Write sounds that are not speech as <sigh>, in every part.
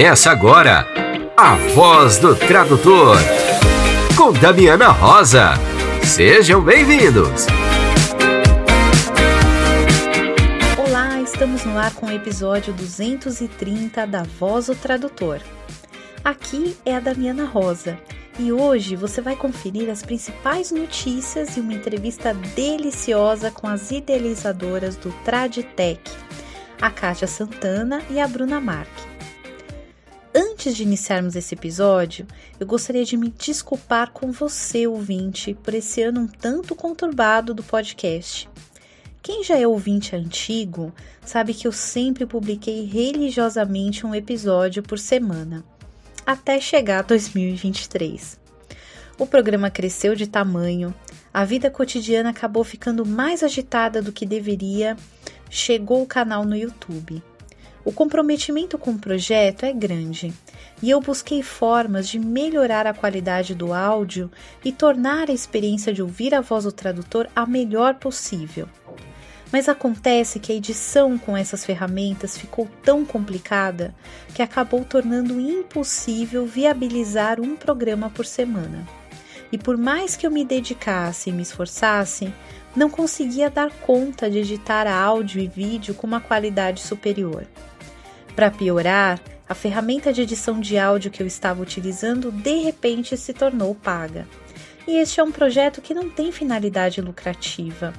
Começa agora a Voz do Tradutor com Damiana Rosa. Sejam bem-vindos. Olá, estamos no ar com o episódio 230 da Voz do Tradutor. Aqui é a Damiana Rosa e hoje você vai conferir as principais notícias e uma entrevista deliciosa com as idealizadoras do Traditec, a Kátia Santana e a Bruna Marque. Antes de iniciarmos esse episódio, eu gostaria de me desculpar com você, ouvinte, por esse ano um tanto conturbado do podcast. Quem já é ouvinte antigo sabe que eu sempre publiquei religiosamente um episódio por semana, até chegar a 2023. O programa cresceu de tamanho, a vida cotidiana acabou ficando mais agitada do que deveria, chegou o canal no YouTube. O comprometimento com o projeto é grande e eu busquei formas de melhorar a qualidade do áudio e tornar a experiência de ouvir a voz do tradutor a melhor possível. Mas acontece que a edição com essas ferramentas ficou tão complicada que acabou tornando impossível viabilizar um programa por semana. E por mais que eu me dedicasse e me esforçasse, não conseguia dar conta de editar áudio e vídeo com uma qualidade superior. Para piorar, a ferramenta de edição de áudio que eu estava utilizando de repente se tornou paga. E este é um projeto que não tem finalidade lucrativa.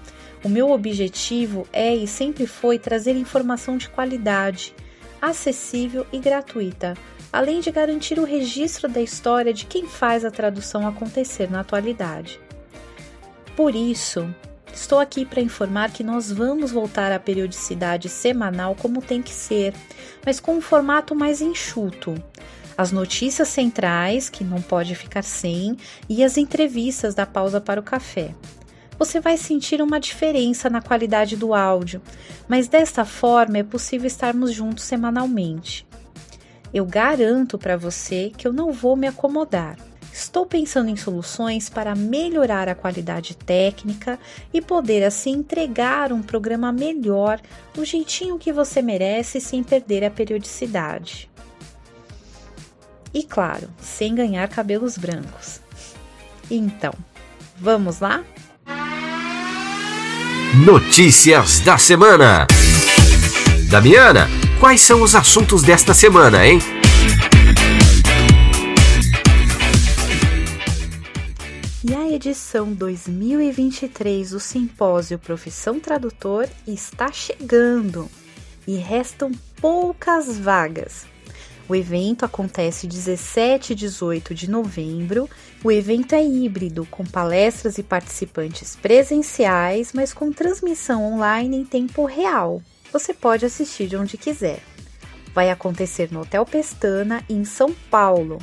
O meu objetivo é e sempre foi trazer informação de qualidade, acessível e gratuita, além de garantir o registro da história de quem faz a tradução acontecer na atualidade. Por isso, Estou aqui para informar que nós vamos voltar à periodicidade semanal como tem que ser, mas com um formato mais enxuto. As notícias centrais, que não pode ficar sem, e as entrevistas da pausa para o café. Você vai sentir uma diferença na qualidade do áudio, mas desta forma é possível estarmos juntos semanalmente. Eu garanto para você que eu não vou me acomodar. Estou pensando em soluções para melhorar a qualidade técnica e poder assim entregar um programa melhor do jeitinho que você merece sem perder a periodicidade. E claro, sem ganhar cabelos brancos. Então, vamos lá? Notícias da semana. Damiana, quais são os assuntos desta semana, hein? Edição 2023 do Simpósio Profissão Tradutor está chegando e restam poucas vagas. O evento acontece 17 e 18 de novembro. O evento é híbrido, com palestras e participantes presenciais, mas com transmissão online em tempo real. Você pode assistir de onde quiser. Vai acontecer no Hotel Pestana, em São Paulo,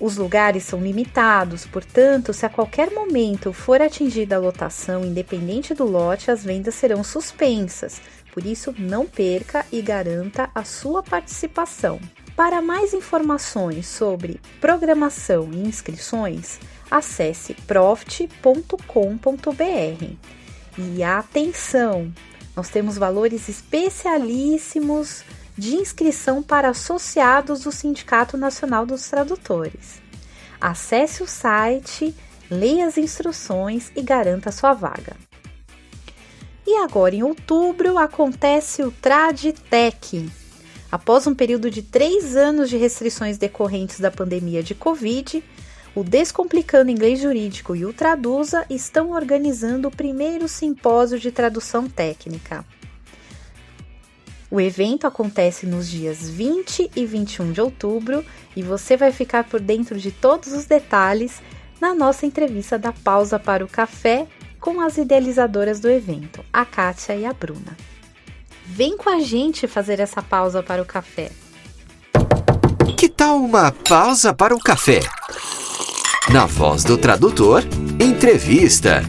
os lugares são limitados, portanto, se a qualquer momento for atingida a lotação, independente do lote, as vendas serão suspensas. Por isso, não perca e garanta a sua participação. Para mais informações sobre programação e inscrições, acesse profit.com.br. E atenção! Nós temos valores especialíssimos de inscrição para associados do Sindicato Nacional dos Tradutores. Acesse o site, leia as instruções e garanta sua vaga. E agora, em outubro, acontece o Traditec. Após um período de três anos de restrições decorrentes da pandemia de Covid, o Descomplicando Inglês Jurídico e o Traduza estão organizando o primeiro simpósio de tradução técnica. O evento acontece nos dias 20 e 21 de outubro e você vai ficar por dentro de todos os detalhes na nossa entrevista da pausa para o café com as idealizadoras do evento, a Kátia e a Bruna. Vem com a gente fazer essa pausa para o café. Que tal uma pausa para o café? Na voz do tradutor, entrevista.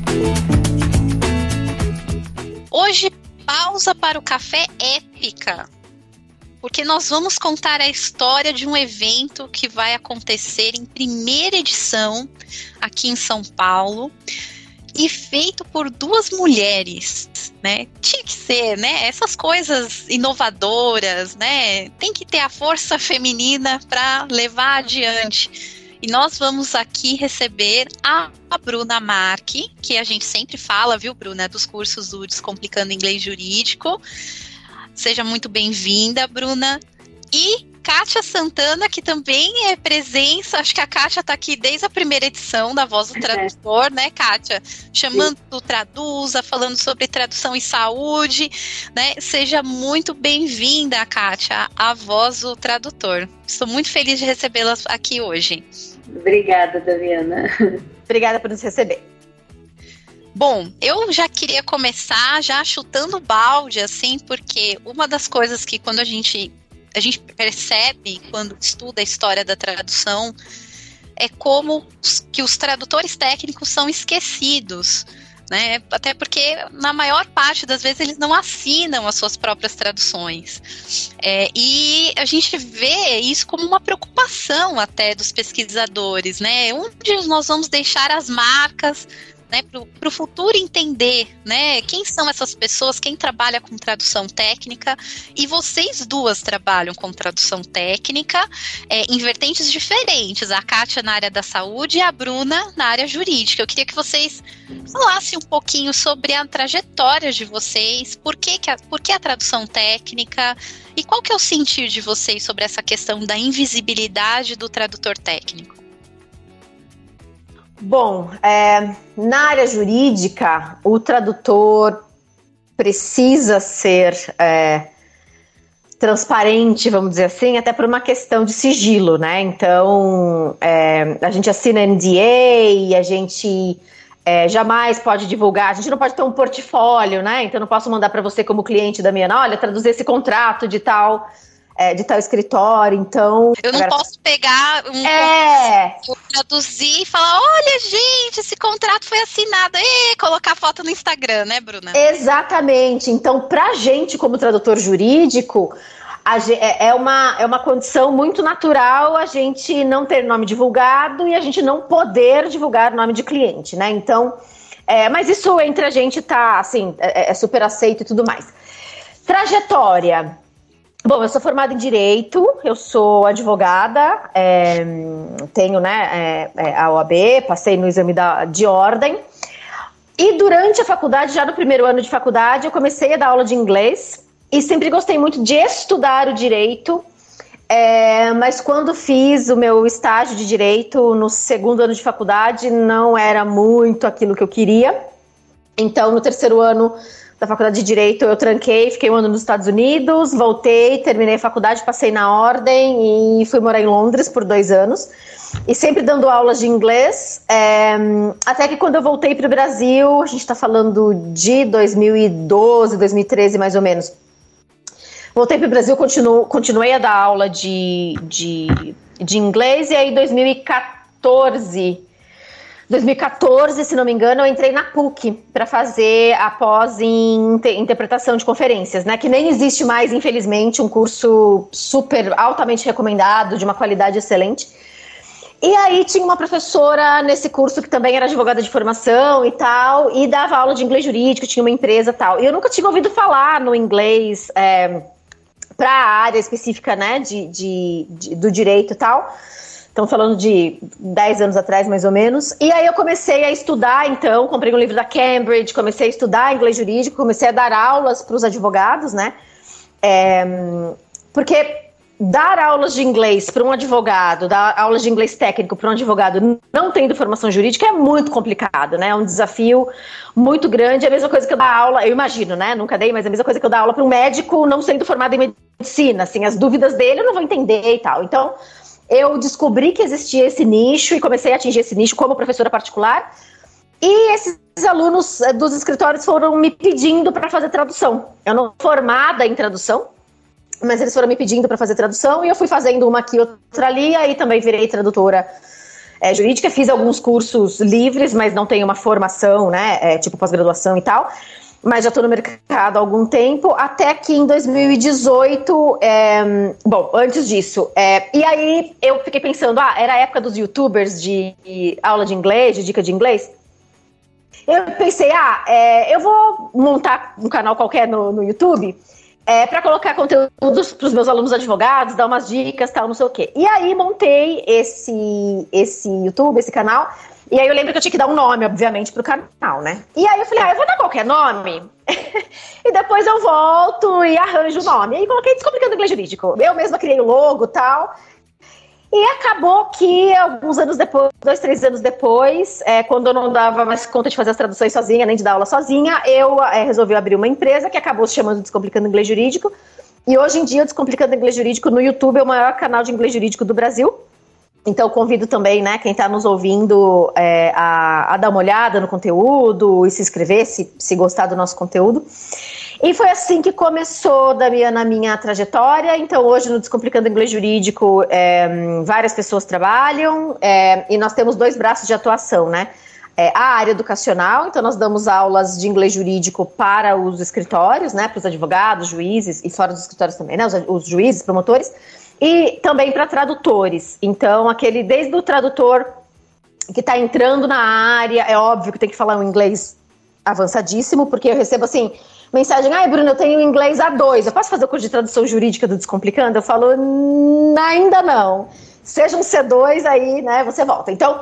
Hoje pausa para o café épica. Porque nós vamos contar a história de um evento que vai acontecer em primeira edição aqui em São Paulo, e feito por duas mulheres, né? Tinha que ser, né? Essas coisas inovadoras, né? Tem que ter a força feminina para levar adiante. E nós vamos aqui receber a Bruna Marque, que a gente sempre fala, viu, Bruna, dos cursos do Descomplicando Inglês Jurídico. Seja muito bem-vinda, Bruna. E Kátia Santana, que também é presença, acho que a Kátia está aqui desde a primeira edição da Voz do é. Tradutor, é. né, Kátia? Chamando o Traduza, falando sobre tradução e saúde, né? Seja muito bem-vinda, Kátia, à Voz do Tradutor. Estou muito feliz de recebê-la aqui hoje. Obrigada, Daviana. Obrigada por nos receber. Bom, eu já queria começar já chutando balde, assim, porque uma das coisas que quando a gente a gente percebe quando estuda a história da tradução é como que os tradutores técnicos são esquecidos. Né? Até porque, na maior parte das vezes, eles não assinam as suas próprias traduções. É, e a gente vê isso como uma preocupação até dos pesquisadores, né? Onde nós vamos deixar as marcas né, para o futuro entender, né, quem são essas pessoas, quem trabalha com tradução técnica, e vocês duas trabalham com tradução técnica é, em vertentes diferentes, a Kátia na área da saúde e a Bruna na área jurídica. Eu queria que vocês falassem um pouquinho sobre a trajetória de vocês, por que, que a, por que a tradução técnica, e qual que é o sentir de vocês sobre essa questão da invisibilidade do tradutor técnico? Bom, é, na área jurídica, o tradutor precisa ser é, transparente, vamos dizer assim, até por uma questão de sigilo, né? Então, é, a gente assina NDA, a gente é, jamais pode divulgar, a gente não pode ter um portfólio, né? Então, não posso mandar para você como cliente da minha, olha, traduzir esse contrato de tal é, de tal escritório, então. Eu não agora... posso pegar um é... traduzir e falar: olha, gente, esse contrato foi assinado, e colocar foto no Instagram, né, Bruna? Exatamente. Então, pra gente, como tradutor jurídico, é, é uma, é uma condição muito natural a gente não ter nome divulgado e a gente não poder divulgar nome de cliente, né? Então, é, mas isso entre a gente tá assim, é, é super aceito e tudo mais. Trajetória. Bom, eu sou formada em Direito, eu sou advogada, é, tenho né, é, é a OAB, passei no exame da, de ordem. E durante a faculdade, já no primeiro ano de faculdade, eu comecei a dar aula de inglês e sempre gostei muito de estudar o direito. É, mas quando fiz o meu estágio de direito no segundo ano de faculdade, não era muito aquilo que eu queria. Então, no terceiro ano, da faculdade de Direito, eu tranquei, fiquei um ano nos Estados Unidos, voltei, terminei a faculdade, passei na ordem e fui morar em Londres por dois anos. E sempre dando aulas de inglês, é, até que quando eu voltei para o Brasil, a gente está falando de 2012, 2013 mais ou menos. Voltei para o Brasil, continuo, continuei a dar aula de, de, de inglês, e aí em 2014 2014, se não me engano, eu entrei na PUC para fazer a pós em interpretação de conferências, né? Que nem existe mais, infelizmente, um curso super altamente recomendado, de uma qualidade excelente. E aí tinha uma professora nesse curso que também era advogada de formação e tal, e dava aula de inglês jurídico, tinha uma empresa tal. E eu nunca tinha ouvido falar no inglês é, para a área específica, né, de, de, de, do direito e tal. Estamos falando de 10 anos atrás, mais ou menos. E aí eu comecei a estudar, então, comprei um livro da Cambridge, comecei a estudar inglês jurídico, comecei a dar aulas para os advogados, né? É, porque dar aulas de inglês para um advogado, dar aulas de inglês técnico para um advogado não tendo formação jurídica é muito complicado, né? É um desafio muito grande. É a mesma coisa que eu dar aula, eu imagino, né? Nunca dei, mas é a mesma coisa que eu dar aula para um médico não sendo formado em medicina. Assim, as dúvidas dele eu não vou entender e tal. Então, eu descobri que existia esse nicho e comecei a atingir esse nicho como professora particular. E esses alunos eh, dos escritórios foram me pedindo para fazer tradução. Eu não formada em tradução, mas eles foram me pedindo para fazer tradução e eu fui fazendo uma aqui, outra ali, aí também virei tradutora é, jurídica, fiz alguns cursos livres, mas não tenho uma formação, né, é, tipo pós-graduação e tal mas já estou no mercado há algum tempo, até que em 2018, é, bom, antes disso, é, e aí eu fiquei pensando, ah, era a época dos youtubers de, de aula de inglês, de dica de inglês? eu pensei, ah, é, eu vou montar um canal qualquer no, no YouTube é, para colocar conteúdos para os meus alunos advogados, dar umas dicas, tal, não sei o quê. E aí montei esse, esse YouTube, esse canal. E aí eu lembro que eu tinha que dar um nome, obviamente, pro canal, né? E aí eu falei, ah, eu vou dar qualquer nome. <laughs> e depois eu volto e arranjo o nome. E aí coloquei Descomplicando Inglês Jurídico. Eu mesma criei o logo e tal. E acabou que alguns anos depois, dois, três anos depois, é, quando eu não dava mais conta de fazer as traduções sozinha, nem de dar aula sozinha, eu é, resolvi abrir uma empresa que acabou se chamando Descomplicando Inglês Jurídico. E hoje em dia, o Descomplicando Inglês Jurídico no YouTube é o maior canal de inglês jurídico do Brasil. Então, convido também, né, quem está nos ouvindo é, a, a, dar uma olhada no conteúdo e se inscrever se, se gostar do nosso conteúdo. E foi assim que começou da minha, na minha trajetória. Então, hoje no Descomplicando Inglês Jurídico, é, várias pessoas trabalham é, e nós temos dois braços de atuação, né? É, a área educacional, então nós damos aulas de inglês jurídico para os escritórios, né? Para os advogados, juízes e fora dos escritórios também, né? Os, os juízes, promotores. E também para tradutores. Então, aquele desde o tradutor que está entrando na área, é óbvio que tem que falar um inglês avançadíssimo, porque eu recebo assim mensagem, ai, Bruno, eu tenho inglês A2, eu posso fazer o curso de tradução jurídica do Descomplicando? Eu falo, ainda não. Seja um C2 aí, né, você volta. Então,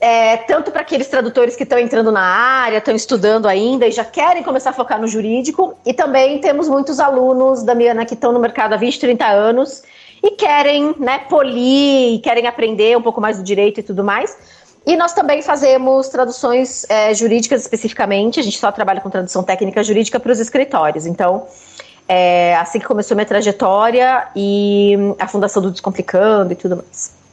é, tanto para aqueles tradutores que estão entrando na área, estão estudando ainda e já querem começar a focar no jurídico, e também temos muitos alunos da Miana que estão no mercado há 20, 30 anos e querem, né, polir, querem aprender um pouco mais do direito e tudo mais. E nós também fazemos traduções é, jurídicas especificamente, a gente só trabalha com tradução técnica jurídica para os escritórios. Então, é assim que começou minha trajetória e a fundação do Descomplicando e tudo mais.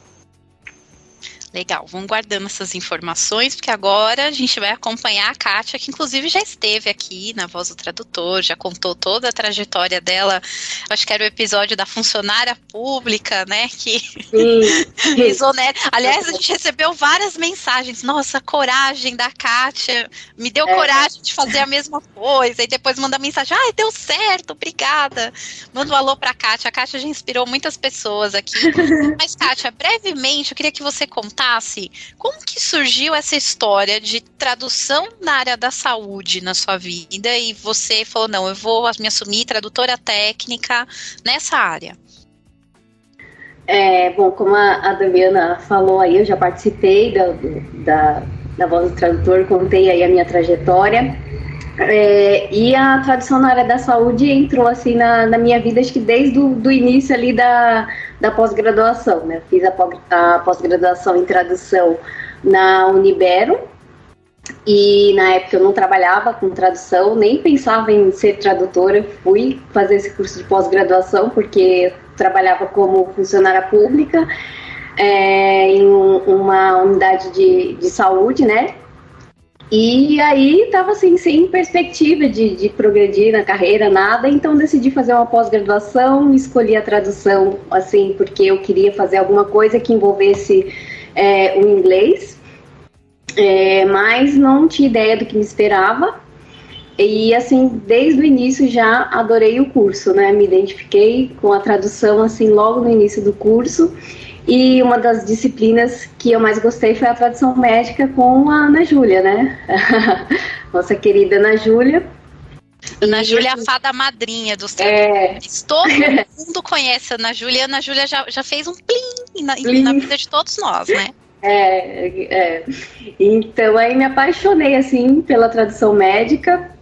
Legal, vamos guardando essas informações, porque agora a gente vai acompanhar a Kátia, que inclusive já esteve aqui na Voz do Tradutor, já contou toda a trajetória dela. Acho que era o episódio da funcionária pública, né? Que exonera. <laughs> Aliás, a gente recebeu várias mensagens. Nossa, coragem da Kátia, me deu é. coragem de fazer a mesma coisa. E depois manda mensagem: ai, deu certo, obrigada. Manda um alô pra Kátia. A Kátia já inspirou muitas pessoas aqui. <laughs> Mas, Kátia, brevemente, eu queria que você contasse contasse como que surgiu essa história de tradução na área da saúde na sua vida e você falou, não, eu vou me assumir tradutora técnica nessa área. É, bom, como a, a Damiana falou aí, eu já participei da, da, da Voz do Tradutor, contei aí a minha trajetória. É, e a tradução na área da saúde entrou assim na, na minha vida, acho que desde o do início ali da, da pós-graduação, né? Fiz a pós-graduação em tradução na Unibero e na época eu não trabalhava com tradução, nem pensava em ser tradutora. Fui fazer esse curso de pós-graduação porque trabalhava como funcionária pública é, em um, uma unidade de, de saúde, né? E aí estava assim, sem perspectiva de, de, progredir na carreira, nada, então decidi fazer uma pós-graduação, escolhi a tradução, assim, porque eu queria fazer alguma coisa que envolvesse é, o inglês, é, mas não tinha ideia do que me esperava. E assim, desde o início já adorei o curso, né? Me identifiquei com a tradução assim logo no início do curso. E uma das disciplinas que eu mais gostei foi a tradução médica com a Ana Júlia, né? <laughs> Nossa querida Ana Júlia. Ana Júlia é a fada madrinha dos tradutores. É... Todo mundo conhece a Ana Júlia. A Ana Júlia já, já fez um plim na, plim na vida de todos nós, né? <laughs> É, é, então aí me apaixonei assim pela tradução médica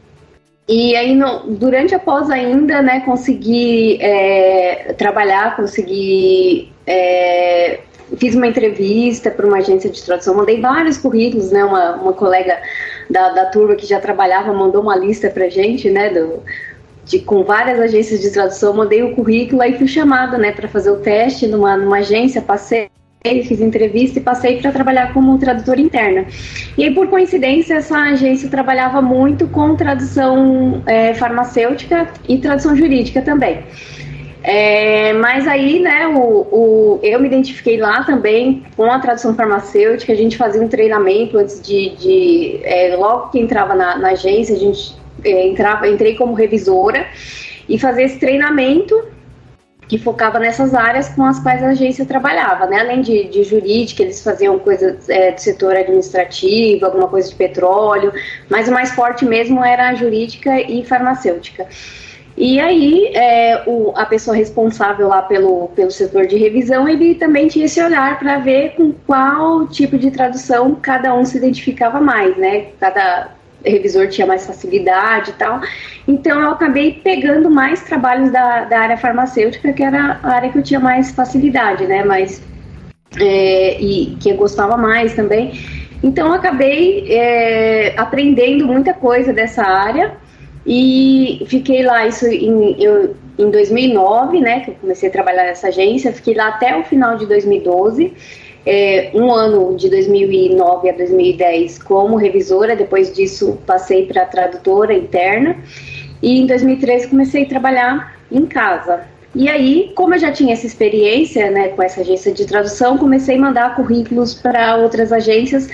e aí no, durante a pós ainda, né, consegui é, trabalhar, consegui é, fiz uma entrevista para uma agência de tradução, mandei vários currículos, né? Uma, uma colega da, da turma que já trabalhava mandou uma lista para gente, né? Do, de, com várias agências de tradução, mandei o currículo, aí fui chamada, né, para fazer o teste numa, numa agência, passei fiz entrevista e passei para trabalhar como tradutora interna. E aí, por coincidência, essa agência trabalhava muito com tradução é, farmacêutica e tradução jurídica também. É, mas aí, né, o, o, eu me identifiquei lá também com a tradução farmacêutica, a gente fazia um treinamento antes de, de é, logo que entrava na, na agência, a gente é, entrava, entrei como revisora e fazia esse treinamento que focava nessas áreas com as quais a agência trabalhava, né? Além de, de jurídica, eles faziam coisas é, do setor administrativo, alguma coisa de petróleo, mas o mais forte mesmo era a jurídica e farmacêutica. E aí, é, o, a pessoa responsável lá pelo, pelo setor de revisão, ele também tinha esse olhar para ver com qual tipo de tradução cada um se identificava mais, né? Cada revisor tinha mais facilidade e tal. Então, eu acabei pegando mais trabalhos da, da área farmacêutica, que era a área que eu tinha mais facilidade, né? Mas, é, e que eu gostava mais também. Então, eu acabei é, aprendendo muita coisa dessa área e fiquei lá, isso em, eu, em 2009, né, que eu comecei a trabalhar nessa agência, fiquei lá até o final de 2012, é, um ano de 2009 a 2010 como revisora, depois disso passei para tradutora interna, e em 2013 comecei a trabalhar em casa. E aí, como eu já tinha essa experiência né, com essa agência de tradução, comecei a mandar currículos para outras agências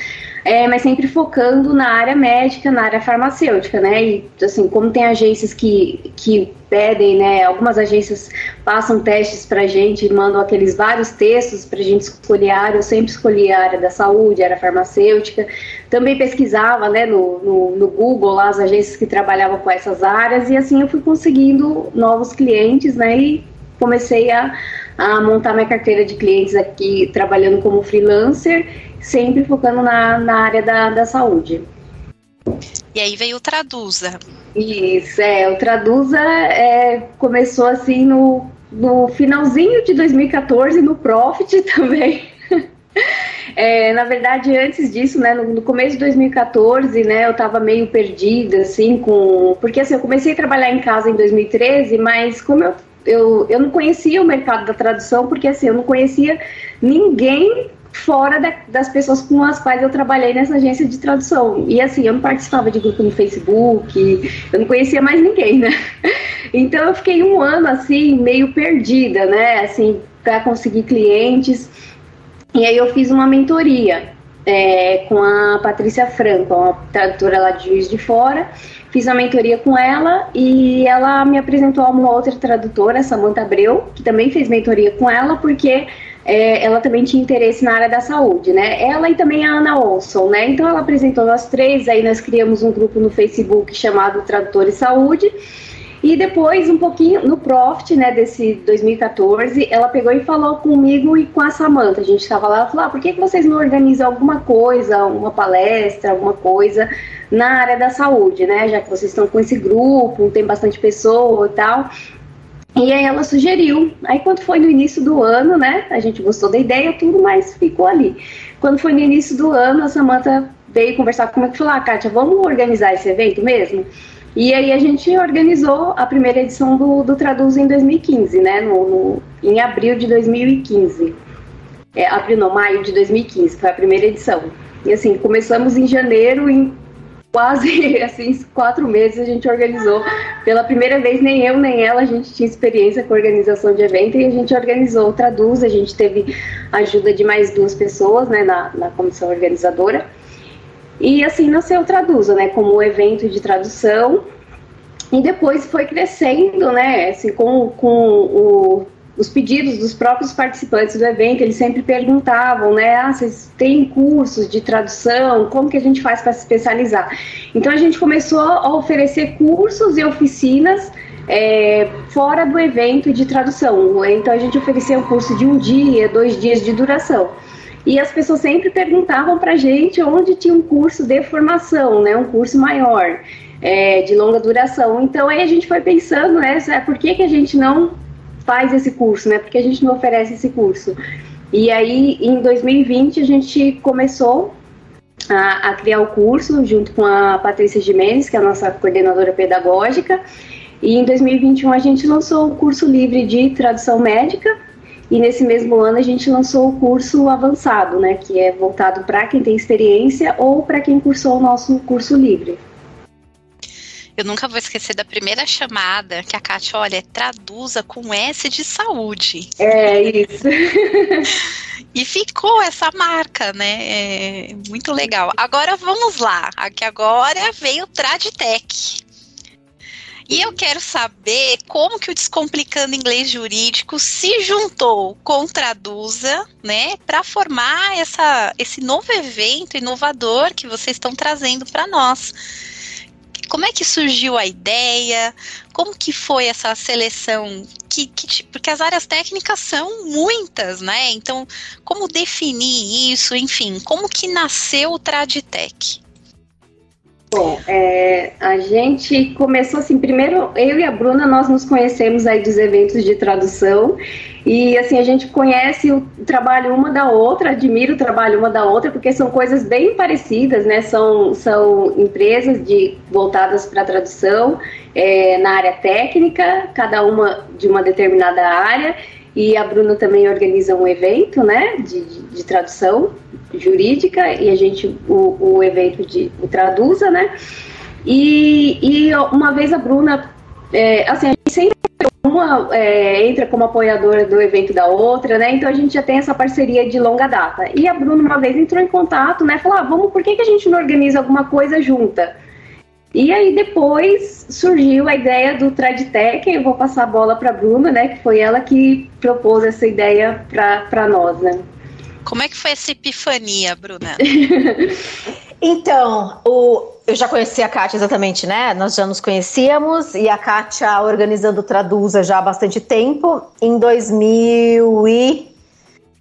é, mas sempre focando na área médica, na área farmacêutica, né? E assim, como tem agências que, que pedem, né? Algumas agências passam testes para gente, mandam aqueles vários textos para a gente escolher a área. Eu sempre escolhi a área da saúde, a área farmacêutica. Também pesquisava, né? No, no, no Google lá as agências que trabalhavam com essas áreas e assim eu fui conseguindo novos clientes, né? E comecei a, a montar minha carteira de clientes aqui trabalhando como freelancer sempre focando na, na área da, da saúde. E aí veio o Traduza. Isso, é, o Traduza é, começou assim no, no finalzinho de 2014, no Profit <laughs> também. É, na verdade, antes disso, né, no, no, começo de 2014, né, eu estava meio perdida, assim, com... Porque, assim, eu comecei a trabalhar em casa em 2013, mas como eu, eu, eu não conhecia o mercado da tradução, porque, assim, eu não conhecia ninguém fora da, das pessoas com as quais eu trabalhei nessa agência de tradução. E assim, eu não participava de grupo no Facebook, eu não conhecia mais ninguém, né? <laughs> Então eu fiquei um ano assim, meio perdida, né? Assim, para conseguir clientes. E aí eu fiz uma mentoria é, com a Patrícia Franco, uma tradutora lá de Juiz de Fora. Fiz uma mentoria com ela e ela me apresentou a uma outra tradutora, Samantha Abreu, que também fez mentoria com ela, porque é, ela também tinha interesse na área da saúde, né? Ela e também a Ana Olson, né? Então ela apresentou nós três, aí nós criamos um grupo no Facebook chamado Tradutores Saúde. E depois, um pouquinho no Profit, né, desse 2014, ela pegou e falou comigo e com a Samanta. A gente estava lá, ela falou: ah, por que, que vocês não organizam alguma coisa, uma palestra, alguma coisa na área da saúde, né? Já que vocês estão com esse grupo, tem bastante pessoa e tal. E aí ela sugeriu. Aí quando foi no início do ano, né? A gente gostou da ideia, tudo, mas ficou ali. Quando foi no início do ano, a Samantha veio conversar comigo e falou: Ah, Kátia, vamos organizar esse evento mesmo? E aí a gente organizou a primeira edição do, do Traduz em 2015, né? No, no, em abril de 2015. É, abril não, maio de 2015, foi a primeira edição. E assim, começamos em janeiro, em quase <laughs> assim quatro meses a gente organizou. Pela primeira vez nem eu nem ela a gente tinha experiência com organização de evento e a gente organizou Traduz. A gente teve ajuda de mais duas pessoas né na, na comissão organizadora. E assim nasceu Traduza né como um evento de tradução. E depois foi crescendo né assim com, com o os pedidos dos próprios participantes do evento, eles sempre perguntavam, né, ah, vocês têm cursos de tradução, como que a gente faz para se especializar? Então a gente começou a oferecer cursos e oficinas é, fora do evento de tradução. Então a gente oferecia um curso de um dia, dois dias de duração. E as pessoas sempre perguntavam para a gente onde tinha um curso de formação, né, um curso maior, é, de longa duração. Então aí a gente foi pensando, né, por que, que a gente não faz esse curso, né? Porque a gente não oferece esse curso. E aí, em 2020, a gente começou a, a, criar o curso junto com a Patrícia Jimenez, que é a nossa coordenadora pedagógica. E em 2021 a gente lançou o curso livre de tradução médica. E nesse mesmo ano a gente lançou o curso avançado, né, que é voltado para quem tem experiência ou para quem cursou o nosso curso livre. Eu nunca vou esquecer da primeira chamada que a Kátia, olha, traduza com S de saúde. É isso. e ficou essa marca, né? É muito legal. Agora vamos lá. Aqui agora veio o Traditec. E eu quero saber como que o Descomplicando Inglês Jurídico se juntou com Traduza, né, para formar essa, esse novo evento inovador que vocês estão trazendo para nós. Como é que surgiu a ideia? Como que foi essa seleção? Que, que, porque as áreas técnicas são muitas, né? Então, como definir isso? Enfim, como que nasceu o Traditec? Bom, é, a gente começou assim, primeiro eu e a Bruna, nós nos conhecemos aí dos eventos de tradução e assim, a gente conhece o trabalho uma da outra, admira o trabalho uma da outra, porque são coisas bem parecidas, né? São, são empresas de, voltadas para tradução é, na área técnica, cada uma de uma determinada área, e a Bruna também organiza um evento, né, de, de, de tradução jurídica e a gente o, o evento de o traduza, né? E, e uma vez a Bruna, é, assim, a gente sempre uma é, entra como apoiadora do evento da outra, né? Então a gente já tem essa parceria de longa data. E a Bruna uma vez entrou em contato, né? Falou, ah, vamos, por que, que a gente não organiza alguma coisa junta? E aí depois surgiu a ideia do Traditec, eu vou passar a bola para a Bruna, né? Que foi ela que propôs essa ideia para nós, né? Como é que foi essa epifania, Bruna? <laughs> então, o, eu já conheci a Kátia exatamente, né? Nós já nos conhecíamos e a Kátia organizando Traduza já há bastante tempo. Em 2000 e...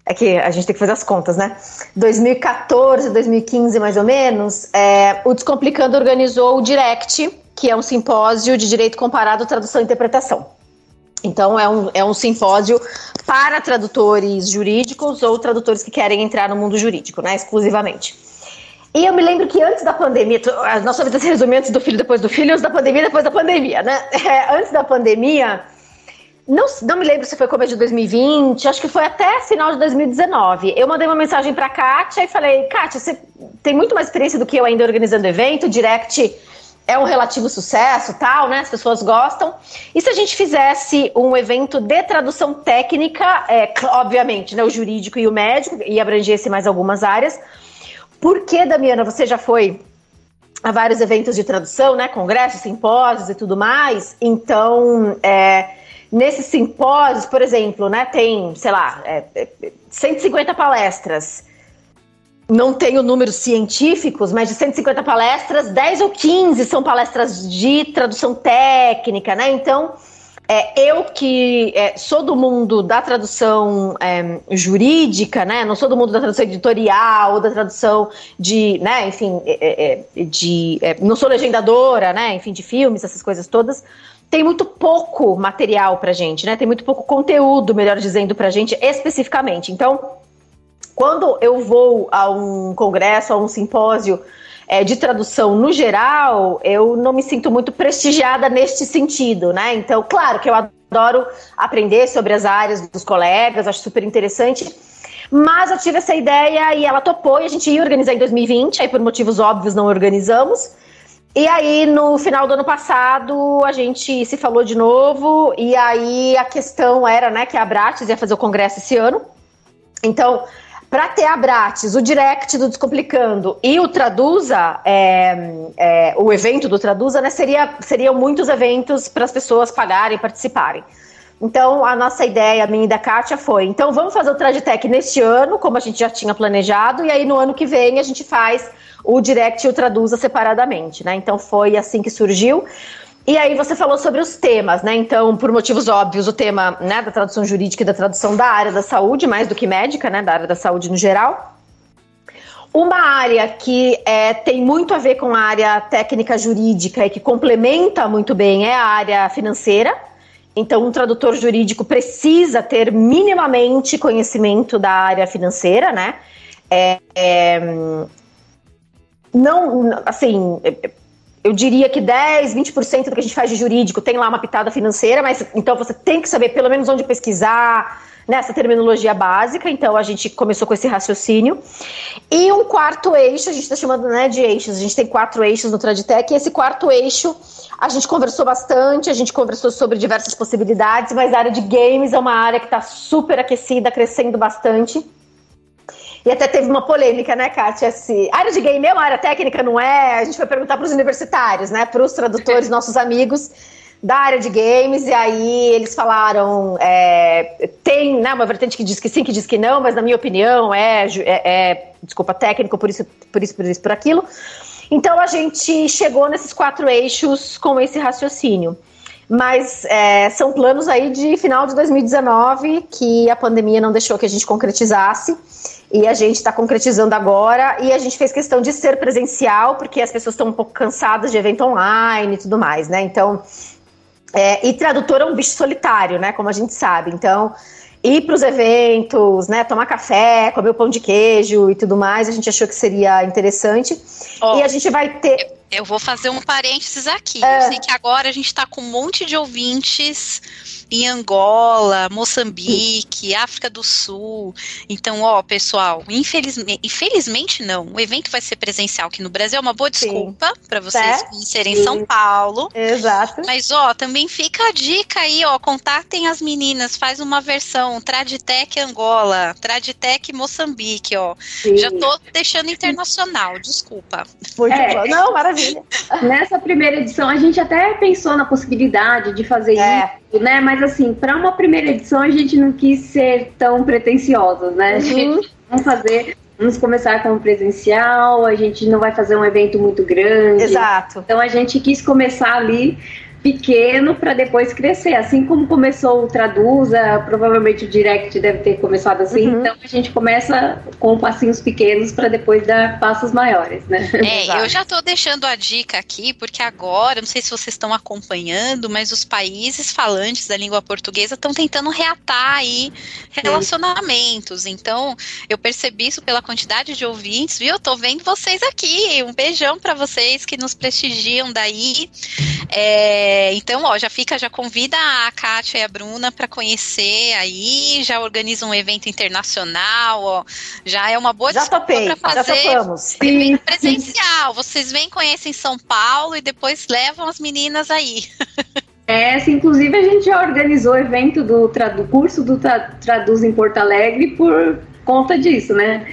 É que a gente tem que fazer as contas, né? 2014, 2015 mais ou menos, é, o Descomplicando organizou o Direct, que é um simpósio de direito comparado, tradução e interpretação. Então, é um, é um simpósio para tradutores jurídicos ou tradutores que querem entrar no mundo jurídico, né, exclusivamente. E eu me lembro que antes da pandemia, nós só vida se resume antes do filho, depois do filho, antes da pandemia, depois da pandemia, né? <laughs> É, antes da pandemia, não, não me lembro se foi começo de 2020, acho que foi até final de 2019. Eu mandei uma mensagem para a Kátia e falei: Kátia, você tem muito mais experiência do que eu ainda organizando evento, direct é um relativo sucesso, tal, né? As pessoas gostam. E se a gente fizesse um evento de tradução técnica, é, obviamente, né, o jurídico e o médico, e abrangesse mais algumas áreas. Por que, Damiana, você já foi a vários eventos de tradução, né? Congressos, simpósios e tudo mais. Então, é, nesses simpósios, por exemplo, né, tem, sei lá, é, 150 palestras não tenho números científicos, mas de 150 palestras, 10 ou 15 são palestras de tradução técnica, né? Então, é, eu que é, sou do mundo da tradução é, jurídica, né? Não sou do mundo da tradução editorial, da tradução de, né? Enfim, é, é, de, é, não sou legendadora, né? Enfim, de filmes, essas coisas todas. Tem muito pouco material pra gente, né? Tem muito pouco conteúdo, melhor dizendo, pra gente especificamente. Então, quando eu vou a um congresso, a um simpósio é, de tradução no geral, eu não me sinto muito prestigiada neste sentido, né? Então, claro que eu adoro aprender sobre as áreas dos colegas, acho super interessante. Mas eu tive essa ideia e ela topou e a gente ia organizar em 2020, aí por motivos óbvios não organizamos. E aí, no final do ano passado, a gente se falou de novo, e aí a questão era, né, que a Abrates ia fazer o congresso esse ano. Então, para ter a Bratis, o direct do Descomplicando e o Traduza, é, é, o evento do Traduza, né, seria, seriam muitos eventos para as pessoas pagarem e participarem. Então, a nossa ideia, a minha e da Kátia, foi: então vamos fazer o Traditec neste ano, como a gente já tinha planejado, e aí no ano que vem a gente faz o Direct e o Traduza separadamente, né? Então foi assim que surgiu. E aí você falou sobre os temas, né? Então, por motivos óbvios, o tema né, da tradução jurídica e da tradução da área da saúde, mais do que médica, né? Da área da saúde no geral. Uma área que é, tem muito a ver com a área técnica jurídica e que complementa muito bem é a área financeira. Então, um tradutor jurídico precisa ter minimamente conhecimento da área financeira, né? É, é, não, assim, eu diria que 10, 20% do que a gente faz de jurídico tem lá uma pitada financeira, mas então você tem que saber pelo menos onde pesquisar, nessa terminologia básica, então a gente começou com esse raciocínio. E um quarto eixo, a gente está chamando né, de eixos, a gente tem quatro eixos no Traditec, e esse quarto eixo a gente conversou bastante, a gente conversou sobre diversas possibilidades, mas a área de games é uma área que está super aquecida, crescendo bastante. E até teve uma polêmica, né, Kátia? Se área de game é uma área técnica, não é? A gente foi perguntar para os universitários, né, para os tradutores, <laughs> nossos amigos, da área de games, e aí eles falaram: é, tem né, uma vertente que diz que sim, que diz que não, mas na minha opinião é, é, é desculpa, técnico, por isso, por isso, por isso, por aquilo. Então a gente chegou nesses quatro eixos com esse raciocínio. Mas é, são planos aí de final de 2019 que a pandemia não deixou que a gente concretizasse. E a gente está concretizando agora. E a gente fez questão de ser presencial, porque as pessoas estão um pouco cansadas de evento online e tudo mais, né? Então. É, e tradutor é um bicho solitário, né? Como a gente sabe. Então, ir para os eventos, né? Tomar café, comer o pão de queijo e tudo mais, a gente achou que seria interessante. Oh, e a gente vai ter. Eu vou fazer um parênteses aqui. É... Eu sei que agora a gente está com um monte de ouvintes em Angola, Moçambique, África do Sul. Então, ó, pessoal, infelizmente, infelizmente não, o evento vai ser presencial aqui no Brasil, é uma boa desculpa para vocês conhecerem é? São Paulo. Exato. Mas, ó, também fica a dica aí, ó, contatem as meninas, faz uma versão Traditec Angola, Traditec Moçambique, ó. Sim. Já tô deixando internacional, desculpa. Muito é, bom. Não, maravilha. <laughs> Nessa primeira edição, a gente até pensou na possibilidade de fazer é. isso, né? Mas assim, para uma primeira edição a gente não quis ser tão pretensiosos, né? A gente uhum. vamos fazer, vamos começar com presencial, a gente não vai fazer um evento muito grande. Exato. Então a gente quis começar ali pequeno para depois crescer. Assim como começou o Traduza, provavelmente o Direct deve ter começado assim. Uhum. Então a gente começa com passinhos pequenos para depois dar passos maiores, né? É, eu já estou deixando a dica aqui, porque agora, não sei se vocês estão acompanhando, mas os países falantes da língua portuguesa estão tentando reatar aí relacionamentos. Sim. Então, eu percebi isso pela quantidade de ouvintes, viu? Eu tô vendo vocês aqui. Um beijão para vocês que nos prestigiam daí. É, é, então, ó, já fica, já convida a Kátia e a Bruna para conhecer aí, já organiza um evento internacional, ó, já é uma boa já topei, para fazer já topamos. evento presencial. Vocês vêm, conhecem São Paulo e depois levam as meninas aí. <laughs> É, inclusive a gente já organizou o evento do, do curso do Traduz em Porto Alegre por conta disso, né?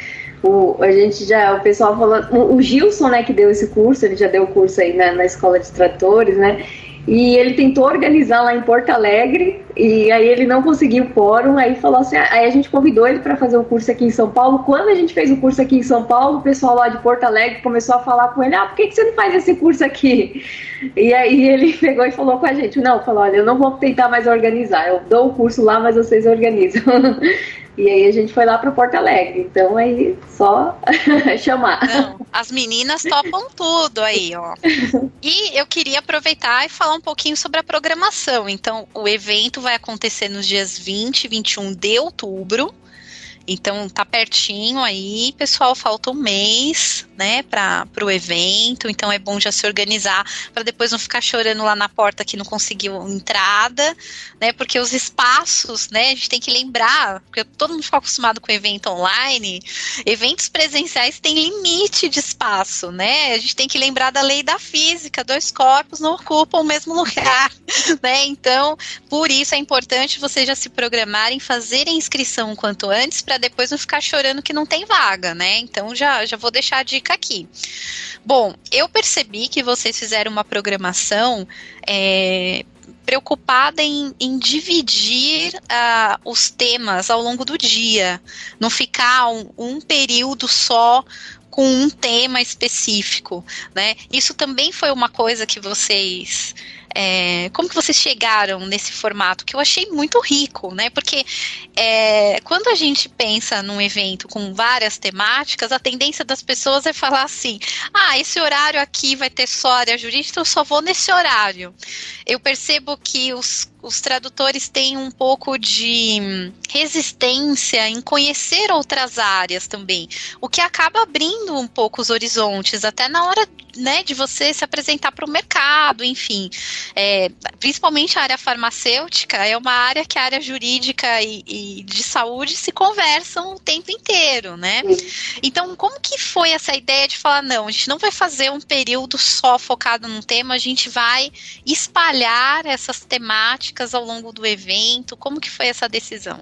O, a gente já, o pessoal falou, o, o Gilson, né, que deu esse curso, ele já deu o curso aí na, na escola de tratores, né? E ele tentou organizar lá em Porto Alegre, e aí ele não conseguiu o quórum, aí falou assim, aí a gente convidou ele para fazer o curso aqui em São Paulo. Quando a gente fez o curso aqui em São Paulo, o pessoal lá de Porto Alegre começou a falar com ele, ah, por que, que você não faz esse curso aqui? <laughs> E aí ele <laughs> pegou e falou com a gente, não, falou, olha, eu não vou tentar mais organizar, eu dou o curso lá, mas vocês organizam. <laughs> E aí a gente foi lá para Porto Alegre. Então aí só <laughs> chamar. Não, as meninas topam tudo aí, ó. E eu queria aproveitar e falar um pouquinho sobre a programação. Então, o evento vai acontecer nos dias 20 e 21 de outubro. Então tá pertinho aí, pessoal, falta um mês, né, para o evento, então é bom já se organizar para depois não ficar chorando lá na porta que não conseguiu entrada, né, porque os espaços, né, a gente tem que lembrar, porque todo mundo fica acostumado com evento online, eventos presenciais têm limite de espaço, né, a gente tem que lembrar da lei da física, dois corpos não ocupam o mesmo lugar, <laughs> né, então por isso é importante vocês já se programarem, fazerem inscrição quanto antes para depois não ficar chorando que não tem vaga, né, então já, já vou deixar a dica aqui. Bom, eu percebi que vocês fizeram uma programação é, preocupada em, em dividir uh, os temas ao longo do dia, não ficar um, um período só com um tema específico, né? Isso também foi uma coisa que vocês é, como que vocês chegaram nesse formato? Que eu achei muito rico, né? Porque é, quando a gente pensa num evento com várias temáticas, a tendência das pessoas é falar assim: ah, esse horário aqui vai ter só área jurídica, eu só vou nesse horário. Eu percebo que os os tradutores têm um pouco de resistência em conhecer outras áreas também, o que acaba abrindo um pouco os horizontes, até na hora né, de você se apresentar para o mercado, enfim. É, principalmente a área farmacêutica é uma área que a área jurídica e, e de saúde se conversam o tempo inteiro, né? Então, como que foi essa ideia de falar, não, a gente não vai fazer um período só focado num tema, a gente vai espalhar essas temáticas ao longo do evento? Como que foi essa decisão?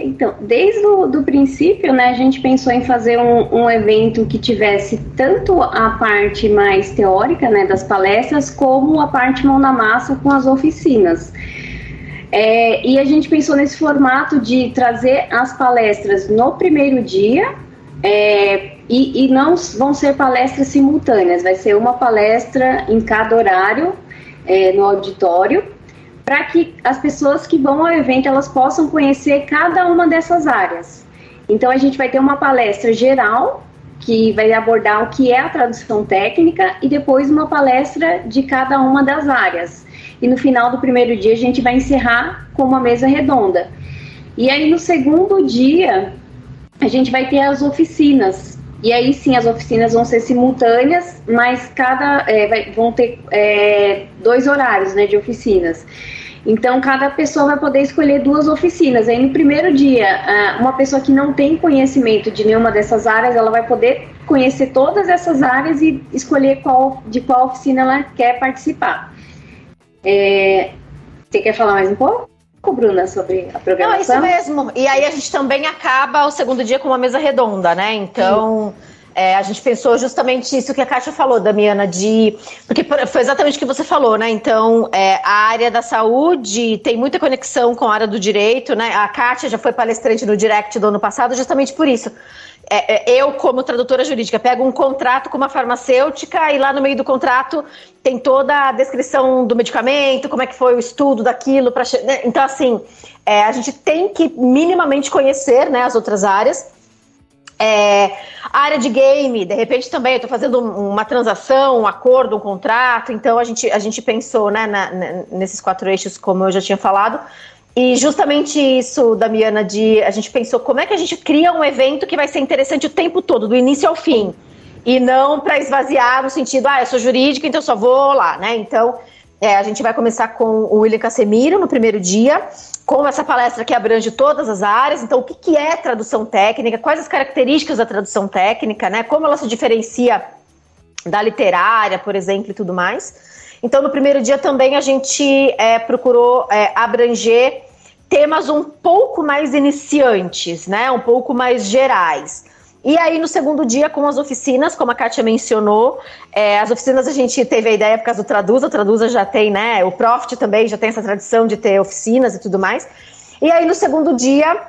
Então, desde o do princípio, né, a gente pensou em fazer um, um, evento que tivesse tanto a parte mais teórica, né, das palestras, como a parte mão na massa com as oficinas. É, e a gente pensou nesse formato de trazer as palestras no primeiro dia, é, e, e não vão ser palestras simultâneas, vai ser uma palestra em cada horário é, no auditório, para que as pessoas que vão ao evento elas possam conhecer cada uma dessas áreas. Então a gente vai ter uma palestra geral que vai abordar o que é a tradução técnica e depois uma palestra de cada uma das áreas. E no final do primeiro dia a gente vai encerrar com uma mesa redonda. E aí no segundo dia a gente vai ter as oficinas. E aí sim as oficinas vão ser simultâneas, mas cada é, vai, vão ter é, dois horários né, de oficinas. Então, cada pessoa vai poder escolher duas oficinas. Aí, no primeiro dia, uma pessoa que não tem conhecimento de nenhuma dessas áreas, ela vai poder conhecer todas essas áreas e escolher qual, de qual oficina ela quer participar. É, você quer falar mais um pouco? Bruna, sobre a programação? Não, isso mesmo. E aí a gente também acaba o segundo dia com uma mesa redonda, né? Então, é, a gente pensou justamente isso que a Kátia falou, Damiana, de. Porque foi exatamente o que você falou, né? Então, é, a área da saúde tem muita conexão com a área do direito, né? A Kátia já foi palestrante no Direct do ano passado, justamente por isso. É, é, eu, como tradutora jurídica, pego um contrato com uma farmacêutica e lá no meio do contrato tem toda a descrição do medicamento, como é que foi o estudo daquilo. Pra, né? Então, assim, é, a gente tem que minimamente conhecer né, as outras áreas. É, área de game, de repente também, eu estou fazendo uma transação, um acordo, um contrato, então a gente, a gente pensou né, na, nesses quatro eixos, como eu já tinha falado, e justamente isso, Damiana, de a gente pensou como é que a gente cria um evento que vai ser interessante o tempo todo, do início ao fim. E não para esvaziar no sentido, ah, eu sou jurídica, então só vou lá, né? Então, é, a gente vai começar com o William Casemiro no primeiro dia, com essa palestra que abrange todas as áreas. Então, o que, que é tradução técnica? Quais as características da tradução técnica, né? Como ela se diferencia da literária, por exemplo, e tudo mais. Então, no primeiro dia também a gente é, procurou é, abranger temas um pouco mais iniciantes, né? Um pouco mais gerais. E aí, no segundo dia, com as oficinas, como a Kátia mencionou, é, as oficinas a gente teve a ideia por causa do Traduza, o Traduza já tem, né? O Profit também já tem essa tradição de ter oficinas e tudo mais. E aí, no segundo dia,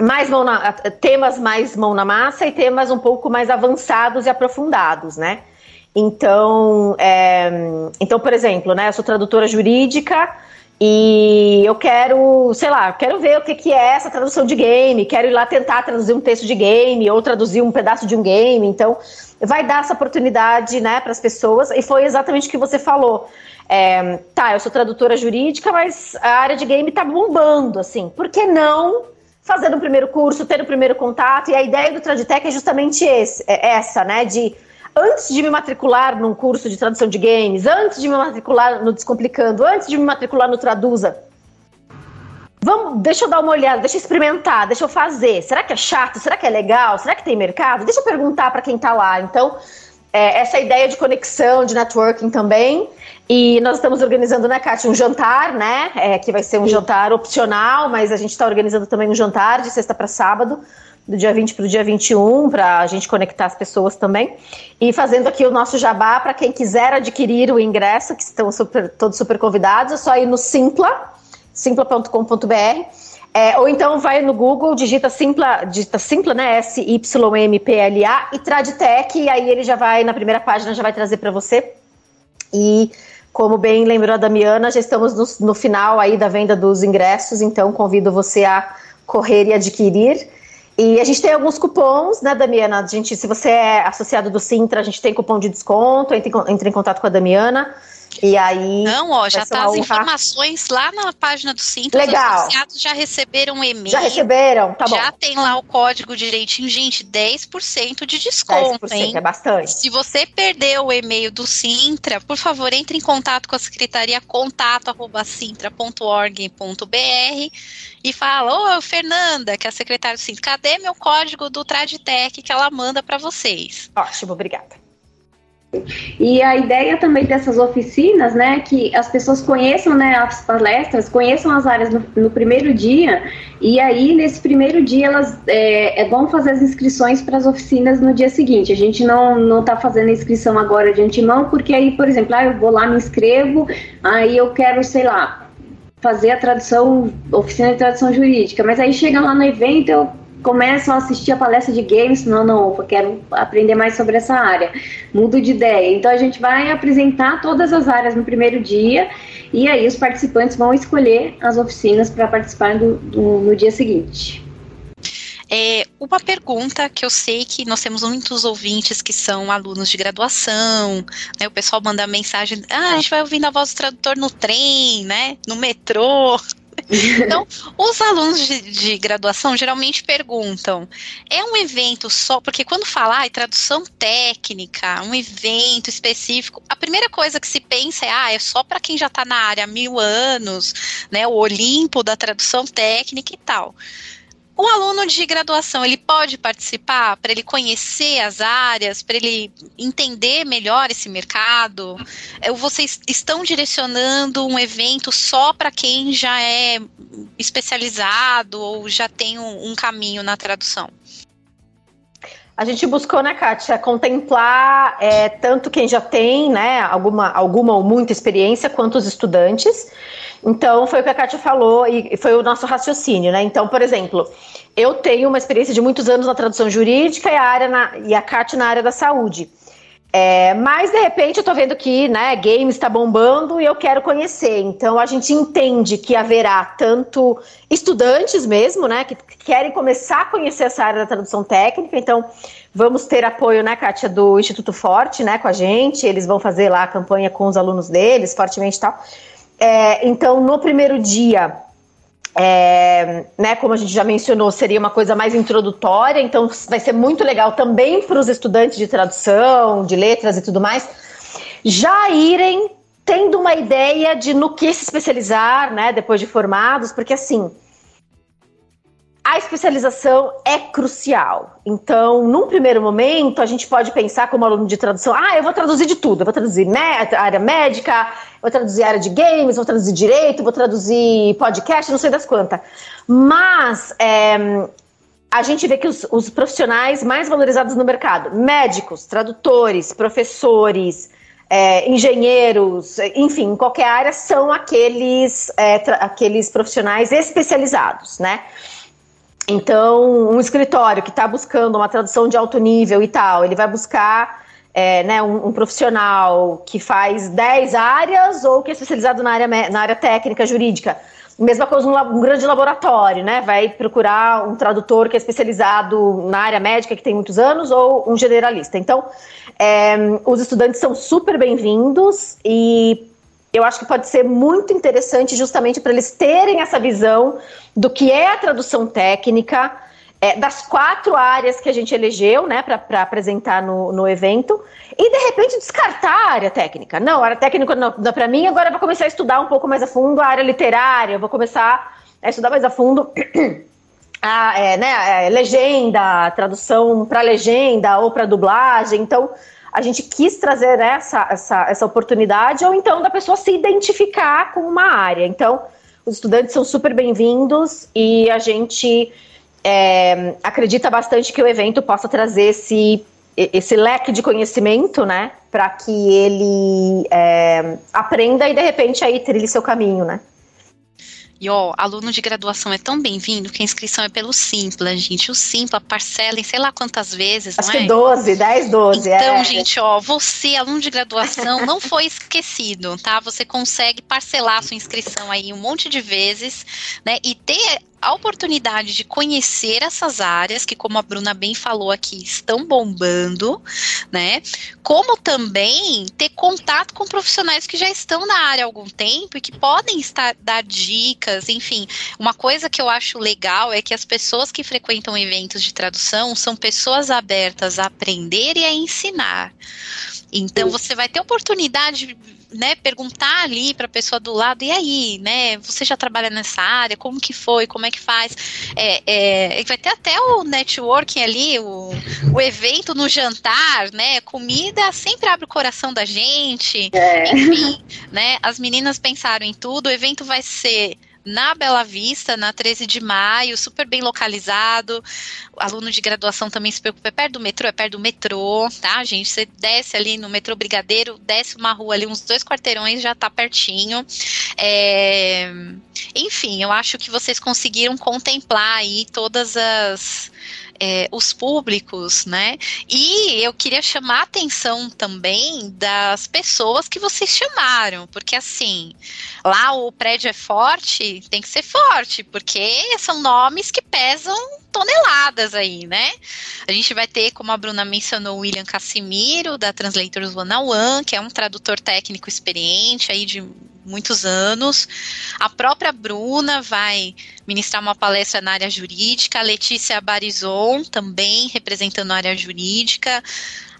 mais na, temas mais mão na massa e temas um pouco mais avançados e aprofundados, né? Então, é, então, por exemplo, né, eu sou tradutora jurídica e eu quero, sei lá, quero ver o que, que é essa tradução de game, quero ir lá tentar traduzir um texto de game ou traduzir um pedaço de um game. Então, vai dar essa oportunidade, né, para as pessoas. E foi exatamente o que você falou. É, tá, eu sou tradutora jurídica, mas a área de game tá bombando, assim. Por que não fazer um primeiro curso, ter o um primeiro contato? E a ideia do Traditec é justamente esse, é essa, né, de antes de me matricular num curso de tradução de games, antes de me matricular no Descomplicando, antes de me matricular no Traduza, Vamos, deixa eu dar uma olhada, deixa eu experimentar, deixa eu fazer. Será que é chato? Será que é legal? Será que tem mercado? Deixa eu perguntar para quem está lá. Então, é, essa ideia de conexão, de networking também. E nós estamos organizando, né, Kátia, um jantar, né? É, que vai ser um Sim. jantar opcional, mas a gente está organizando também um jantar de sexta para sábado do dia 20 para o dia 21, para a gente conectar as pessoas também. E fazendo aqui o nosso jabá para quem quiser adquirir o ingresso, que estão super, todos super convidados, é só ir no Simpla, simpla.com.br. É, ou então vai no Google, digita Simpla, digita Simpla, né? S-Y-M-P-L-A e Traditec, e aí ele já vai, na primeira página, já vai trazer para você. E como bem lembrou a Damiana, já estamos no, no final aí da venda dos ingressos, então convido você a correr e adquirir. E a gente tem alguns cupons, né, Damiana? A gente, se você é associado do Sintra, a gente tem cupom de desconto, entre, entre em contato com a Damiana. E aí. Não, ó, já tá as informações lá na página do Sintra. Legal. Os associados já receberam um e-mail. Já receberam, tá bom. Já tem lá o código direitinho. Gente, 10% de desconto, 10% hein? É bastante. Se você perdeu o e-mail do Sintra, por favor, entre em contato com a secretaria contato@sintra.org.br e fala: Ô, Fernanda, que é a secretária do Sintra, cadê meu código do Traditec que ela manda para vocês? Ótimo, obrigada. E a ideia também dessas oficinas, né, que as pessoas conheçam, né, as palestras, conheçam as áreas no, no primeiro dia, e aí nesse primeiro dia elas é, é bom fazer as inscrições para as oficinas no dia seguinte. A gente não não está fazendo inscrição agora de antemão, porque aí, por exemplo, ah, eu vou lá me inscrevo, aí eu quero, sei lá, fazer a tradução, oficina de tradução jurídica, mas aí chega lá no evento, eu começam a assistir a palestra de games, não, não, eu quero aprender mais sobre essa área, mudo de ideia. Então a gente vai apresentar todas as áreas no primeiro dia e aí os participantes vão escolher as oficinas para participar do, do, no dia seguinte. É, uma pergunta que eu sei que nós temos muitos ouvintes que são alunos de graduação, né? O pessoal manda mensagem, ah, a gente vai ouvindo a voz do tradutor no trem, né? No metrô. Então, os alunos de, de, graduação geralmente perguntam: é um evento só? Porque quando falar ah, tradução técnica, um evento específico, a primeira coisa que se pensa é: ah, é só para quem já está na área há mil anos, né? O Olimpo da tradução técnica e tal. O aluno de graduação, ele pode participar para ele conhecer as áreas, para ele entender melhor esse mercado? É, vocês estão direcionando um evento só para quem já é especializado ou já tem um, um caminho na tradução? A gente buscou, né, Kátia, contemplar é, tanto quem já tem, né, alguma, alguma ou muita experiência, quanto os estudantes. Então, foi o que a Kátia falou e foi o nosso raciocínio, né? Então, por exemplo, eu tenho uma experiência de muitos anos na tradução jurídica e a, área na, e a Kátia na área da saúde. É, mas, de repente, eu tô vendo que né, games está bombando e eu quero conhecer. Então, a gente entende que haverá tanto estudantes mesmo, né, que querem começar a conhecer essa área da tradução técnica. Então, vamos ter apoio, né, Kátia, do Instituto Forte, né, com a gente. Eles vão fazer lá a campanha com os alunos deles, fortemente e tal. É, então, no primeiro dia, é, né, como a gente já mencionou, seria uma coisa mais introdutória, então vai ser muito legal também para os estudantes de tradução, de letras e tudo mais, já irem tendo uma ideia de no que se especializar, né, depois de formados, porque assim, a especialização é crucial. Então, num primeiro momento, a gente pode pensar como aluno de tradução: ah, eu vou traduzir de tudo. Eu vou traduzir área médica, vou traduzir área de games, vou traduzir direito, vou traduzir podcast, não sei das quantas. Mas é, a gente vê que os, os profissionais mais valorizados no mercado médicos, tradutores, professores. É, engenheiros, enfim, em qualquer área, são aqueles, é, aqueles profissionais especializados, né? Então, um escritório que está buscando uma tradução de alto nível e tal, ele vai buscar é, né, um, um, profissional que faz 10 áreas ou que é especializado na área, na área técnica, jurídica. Mesma coisa um, um, grande laboratório, né? Vai procurar um tradutor que é especializado na área médica, que tem muitos anos, ou um generalista. Então, é, os estudantes são super bem-vindos e eu acho que pode ser muito interessante justamente para eles terem essa visão do que é a tradução técnica, é, das quatro áreas que a gente elegeu, né, para apresentar no, no evento, e de repente descartar a área técnica. Não, a área técnica não dá para mim, agora eu vou começar a estudar um pouco mais a fundo a área literária, eu vou começar a estudar mais a fundo <clears throat> a é, né, a legenda, a tradução para legenda ou para dublagem. Então, a gente quis trazer essa, essa, essa oportunidade, ou então da pessoa se identificar com uma área. Então, os estudantes são super bem-vindos e a gente é, acredita bastante que o evento possa trazer esse, esse leque de conhecimento, né, para que ele é, aprenda e de repente aí trilhe seu caminho, né. E ó, aluno de graduação é tão bem-vindo que a inscrição é pelo Simpla, gente. O Simpla parcela em sei lá quantas vezes, Acho não que é? 12, 10, 12. Então, é. gente, ó, você, aluno de graduação, não foi esquecido, tá? Você consegue parcelar a sua inscrição aí um monte de vezes, né? E ter a oportunidade de conhecer essas áreas que, como a Bruna bem falou aqui, estão bombando, né? Como também ter contato com profissionais que já estão na área há algum tempo e que podem estar dar dicas, enfim. Uma coisa que eu acho legal é que as pessoas que frequentam eventos de tradução são pessoas abertas a aprender e a ensinar. Então você vai ter oportunidade né, perguntar ali para a pessoa do lado, e aí, né, você já trabalha nessa área, como que foi, como é que faz, é, é, vai ter até o networking ali, o, o evento no jantar, né, comida sempre abre o coração da gente, é. enfim, né, as meninas pensaram em tudo, o evento vai ser na Bela Vista, na 13 de maio, super bem localizado. O aluno de graduação também se preocupa, é perto do metrô, é perto do metrô, tá, gente? Você desce ali no metrô Brigadeiro, desce uma rua ali, uns dois quarteirões, já tá pertinho. É... Enfim, eu acho que vocês conseguiram contemplar aí todas as é, os públicos, né? E eu queria chamar a atenção também das pessoas que vocês chamaram, porque assim, lá o prédio é forte, tem que ser forte, porque são nomes que pesam toneladas aí, né? A gente vai ter, como a Bruna mencionou, o William Cassimiro, da Translators One One, que é um tradutor técnico experiente aí de muitos anos. A própria Bruna vai ministrar uma palestra na área jurídica, a Letícia Barizon também representando a área jurídica.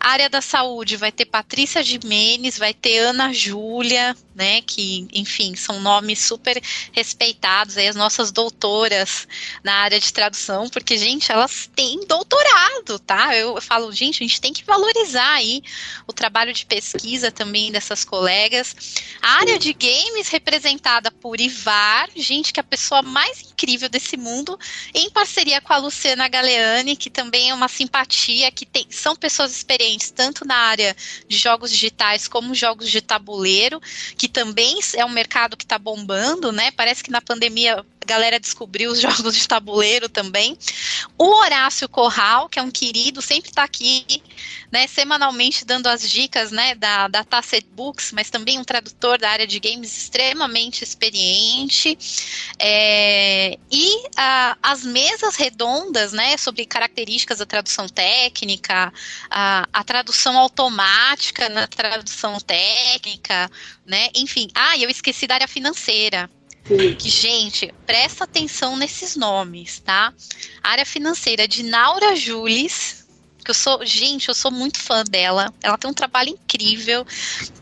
A área da saúde vai ter Patrícia Jimenez, vai ter Ana Júlia, né? Que, enfim, são nomes super respeitados aí, as nossas doutoras na área de tradução, porque, gente, elas têm doutorado, tá? Eu, eu falo, gente, a gente tem que valorizar aí o trabalho de pesquisa também dessas colegas. A área de games representada por Ivar, gente, que é a pessoa mais incrível desse mundo, em parceria com a Luciana Galeani, que também é uma simpatia, que tem, são pessoas experientes tanto na área de jogos digitais como jogos de tabuleiro, que também é um mercado que está bombando, né? Parece que na pandemia a galera descobriu os <laughs> jogos de tabuleiro também. O Horácio Corral, que é um querido, sempre está aqui, né, semanalmente dando as dicas, né, da, da Tacet Books, mas também um tradutor da área de games extremamente experiente. É, e a, as mesas redondas, né, sobre características da tradução técnica, a, a tradução automática na tradução técnica, né, enfim. Ah, eu esqueci da área financeira. Que, gente, presta atenção nesses nomes, tá? Área financeira de Naura Jules, que eu sou, gente, eu sou muito fã dela. Ela tem um trabalho incrível,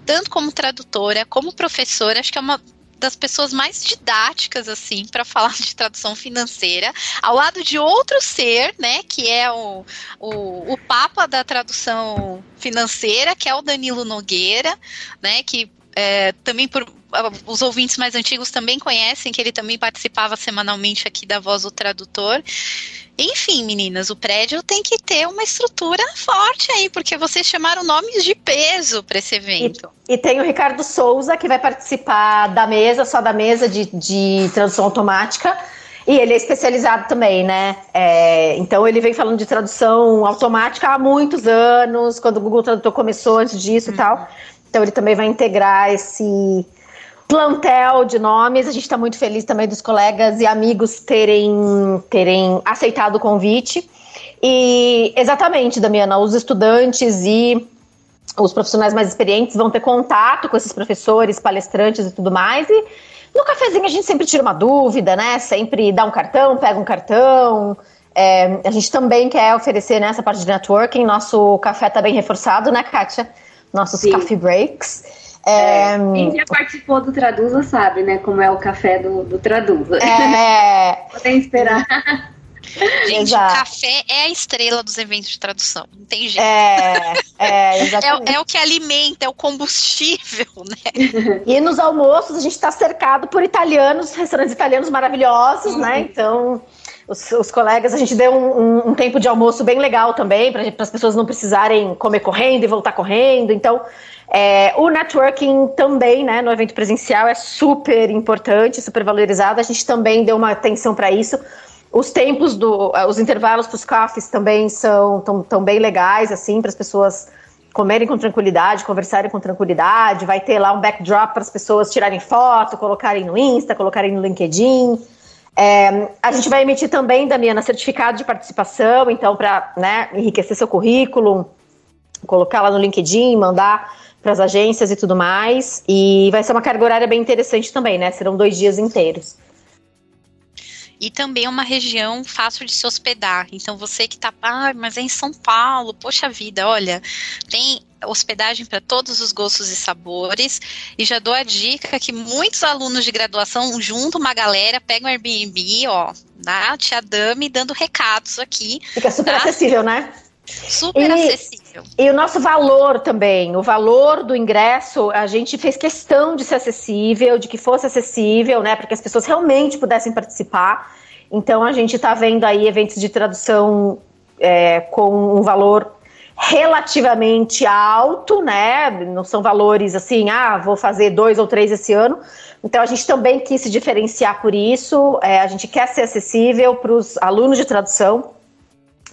tanto como tradutora, como professora. Acho que é uma das pessoas mais didáticas assim para falar de tradução financeira, ao lado de outro ser, né, que é o, o, o papa da tradução financeira, que é o Danilo Nogueira, né, que é, também por os ouvintes mais antigos também conhecem que ele também participava semanalmente aqui da Voz do Tradutor. Enfim, meninas, o prédio tem que ter uma estrutura forte aí, porque vocês chamaram nomes de peso para esse evento. E, e, tem o Ricardo Souza, que vai participar da mesa, só da mesa de, de tradução automática. E ele é especializado também, né? É, então ele vem falando de tradução automática há muitos anos, quando o Google Tradutor começou antes disso uhum. e tal. Então ele também vai integrar esse plantel de nomes. A gente está muito feliz também dos colegas e amigos terem, terem aceitado o convite. E exatamente, Damiana, os estudantes e os profissionais mais experientes vão ter contato com esses professores, palestrantes e tudo mais. E no cafezinho a gente sempre tira uma dúvida, né? Sempre dá um cartão, pega um cartão. É, a gente também quer oferecer nessa né, parte de networking. Nosso café está bem reforçado, né, Kátia? Nossos Sim. coffee breaks. É, quem já participou do Traduza sabe, né? Como é o café do, do Traduza. É. <laughs> Podem esperar. Gente, Exato. café é a estrela dos eventos de tradução. Não tem jeito. É, é, <laughs> é, é, o que alimenta, é o combustível, né? <laughs> E nos almoços a gente está cercado por italianos, restaurantes italianos maravilhosos, né? uhum. né? Então os, os, colegas, a gente deu um, um, um, tempo de almoço bem legal também, para as pessoas não precisarem comer correndo e voltar correndo. Então, é, o networking também, né, no evento presencial é super importante, super valorizado. A gente também deu uma atenção para isso. Os tempos do, os intervalos para os cafés também são tão, tão bem legais, assim, para as pessoas comerem com tranquilidade, conversarem com tranquilidade. Vai ter lá um backdrop para as pessoas tirarem foto, colocarem no Insta, colocarem no LinkedIn. É, a gente vai emitir também, Damiana, certificado de participação, então, para né, enriquecer seu currículo, colocar lá no LinkedIn, mandar para as agências e tudo mais. E vai ser uma carga horária bem interessante também, né? Serão dois dias inteiros. E também uma região fácil de se hospedar. Então, você que está, ah, mas é em São Paulo, poxa vida, olha, tem hospedagem para todos os gostos e sabores. E já dou a dica que muitos alunos de graduação juntam uma galera, pegam o Airbnb, ó, da tia Dami dando recados aqui. Fica super tá? acessível, né? Super e, acessível. E o nosso valor também, o valor do ingresso, a gente fez questão de ser acessível, de que fosse acessível, né, para que as pessoas realmente pudessem participar. Então a gente está vendo aí eventos de tradução é, com um valor relativamente alto, né? Não são valores assim, ah, vou fazer dois ou três esse ano. Então a gente também quis se diferenciar por isso. É, a gente quer ser acessível para os alunos de tradução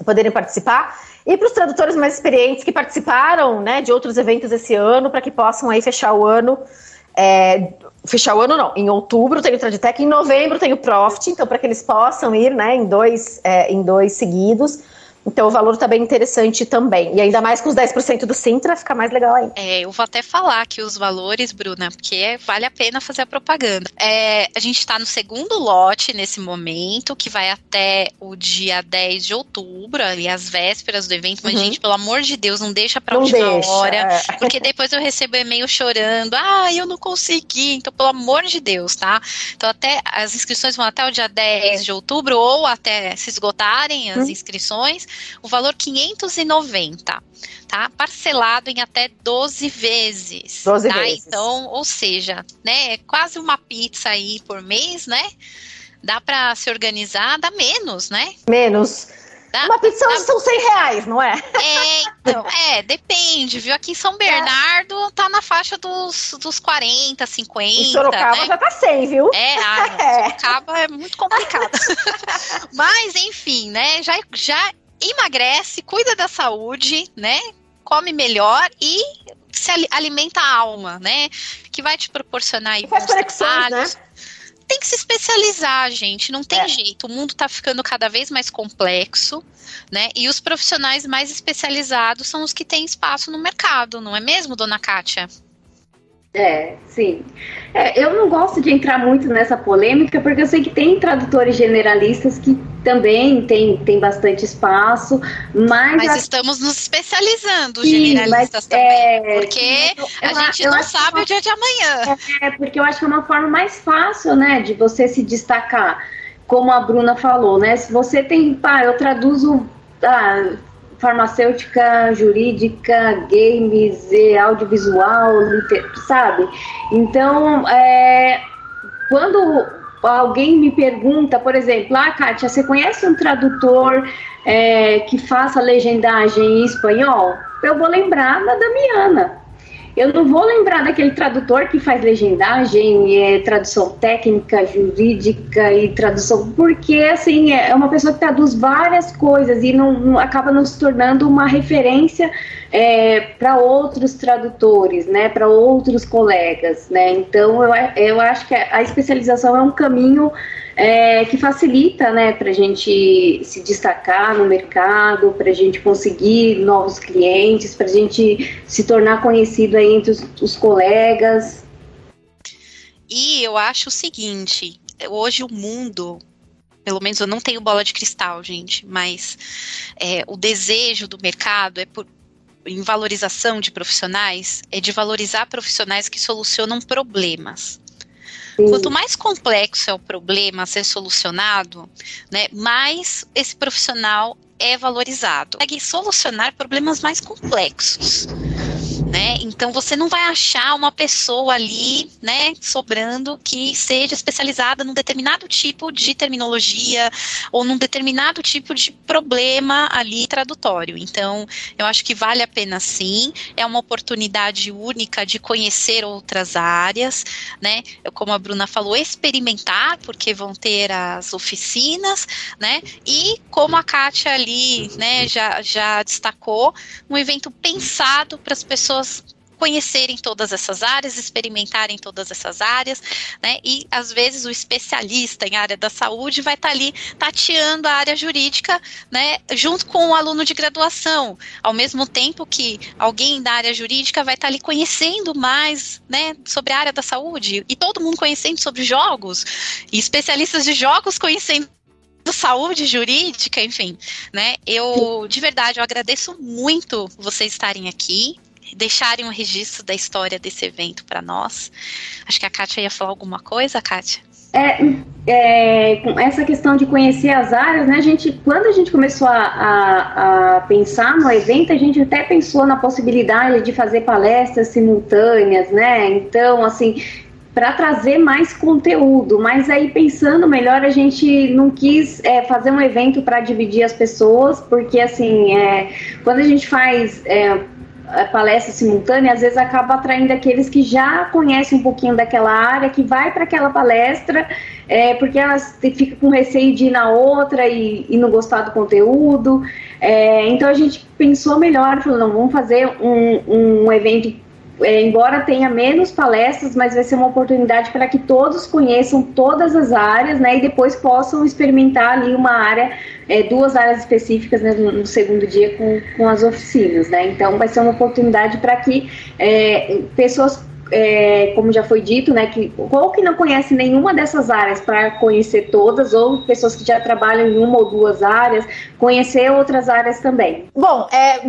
poderem participar e para os tradutores mais experientes que participaram, né, de outros eventos esse ano, para que possam aí fechar o ano. É, fechar o ano não, em outubro tem o Traditec, em novembro tem o Profit, então para que eles possam ir, né, em dois, é, em dois seguidos. Então o valor está bem interessante também. E ainda mais com os 10% do Sintra, fica mais legal ainda. É, eu vou até falar aqui os valores, Bruna, porque vale a pena fazer a propaganda. É, a gente está no segundo lote nesse momento, que vai até o dia 10 de outubro, ali as vésperas do evento. Mas, uhum. gente, pelo amor de Deus, não deixa pra última deixa, hora. É. <laughs> Porque depois eu recebo e-mail chorando. Ah, eu não consegui. Então, pelo amor de Deus, tá? Então, até as inscrições vão até o dia 10 de outubro, ou até se esgotarem as uhum. inscrições o valor 590, tá? Parcelado em até 12 vezes. 12 tá? vezes. Então, ou seja, né, é quase uma pizza aí por mês, né? Dá para se organizar, dá menos, né? Menos. Dá, uma pizza dá... são 100 reais, não é? É, então, <laughs> é, depende, viu? Aqui em São Bernardo é. tá na faixa dos, dos 40, 50. Em Sorocaba né? já tá 100, viu? É, ah, <laughs> é. Sorocaba é muito complicado. <laughs> Mas, enfim, né? Já, já emagrece, cuida da saúde, né? Come melhor e se alimenta a alma, né? Que vai te proporcionar aí bons trabalhos. Né? Tem que se especializar, gente. Não tem é. jeito. O mundo está ficando cada vez mais complexo, né? E os profissionais mais especializados são os que têm espaço no mercado, não é mesmo, dona Kátia? É, sim. É, eu não gosto de entrar muito nessa polêmica, porque eu sei que tem tradutores generalistas que também tem, tem bastante espaço, mas. Mas a... estamos nos especializando, sim, generalistas também. É, porque eu, a gente não sabe o dia de amanhã. É, porque eu acho que é uma forma mais fácil, né, de você se destacar. Como a Bruna falou, né? Se você tem, pá, eu traduzo. Ah, farmacêutica, jurídica, games, audiovisual, sabe? Então, é, quando alguém me pergunta, por exemplo, ah, Kátia, você conhece um tradutor é, que faça legendagem em espanhol? Eu vou lembrar da Damiana. Eu não vou lembrar daquele tradutor que faz legendagem, é, tradução técnica, jurídica e tradução, porque assim é uma pessoa que traduz várias coisas e não, não acaba não se tornando uma referência é, para outros tradutores, né, para outros colegas, né. Então eu, eu acho que a especialização é um caminho é, que facilita né, para a gente se destacar no mercado, para a gente conseguir novos clientes, para a gente se tornar conhecido aí entre os, os colegas. E eu acho o seguinte, hoje o mundo pelo menos eu não tenho bola de cristal, gente, mas é, o desejo do mercado é por em valorização de profissionais é de valorizar profissionais que solucionam problemas. Quanto mais complexo é o problema a ser solucionado, né, mais esse profissional é valorizado. Consegue solucionar problemas mais complexos né? Então você não vai achar uma pessoa ali, né, sobrando que seja especializada num determinado tipo de terminologia ou num determinado tipo de problema ali tradutório. Então, eu acho que vale a pena sim, é uma oportunidade única de conhecer outras áreas, né? Como a Bruna falou, experimentar, porque vão ter as oficinas, né? E como a Kátia ali, né, já, já destacou, um evento pensado para as pessoas pessoas conhecerem todas essas áreas, experimentarem todas essas áreas, né? E às vezes o especialista em área da saúde vai estar tá ali tateando a área jurídica, né? Junto com o aluno de graduação, ao mesmo tempo que alguém da área jurídica vai estar tá ali conhecendo mais, né? Sobre a área da saúde e todo mundo conhecendo sobre jogos e especialistas de jogos conhecendo saúde jurídica, enfim, né? Eu de verdade eu agradeço muito vocês estarem aqui, deixarem um registro da história desse evento para nós. Acho que a Kátia ia falar alguma coisa, Kátia? É, é, essa questão de conhecer as áreas, né, a gente, quando a gente começou a, a, a, pensar no evento, a gente até pensou na possibilidade de fazer palestras simultâneas, né, então, assim, para trazer mais conteúdo, mas aí pensando melhor, a gente não quis é, fazer um evento para dividir as pessoas, porque, assim, é, quando a gente faz é, palestra simultânea, às vezes acaba atraindo aqueles que já conhecem um pouquinho daquela área, que vai para aquela palestra, é, porque elas ficam com receio de ir na outra e, e não gostar do conteúdo. É, então a gente pensou melhor, falou, não, vamos fazer um, um evento é, embora tenha menos palestras, mas vai ser uma oportunidade para que todos conheçam todas as áreas, né, e depois possam experimentar ali uma área, é, duas áreas específicas né, no, segundo dia com, com as oficinas, né. Então vai ser uma oportunidade para que é, pessoas é, como já foi dito, né, que ou que não conhece nenhuma dessas áreas para conhecer todas, ou pessoas que já trabalham em uma ou duas áreas, conhecer outras áreas também. Bom, é,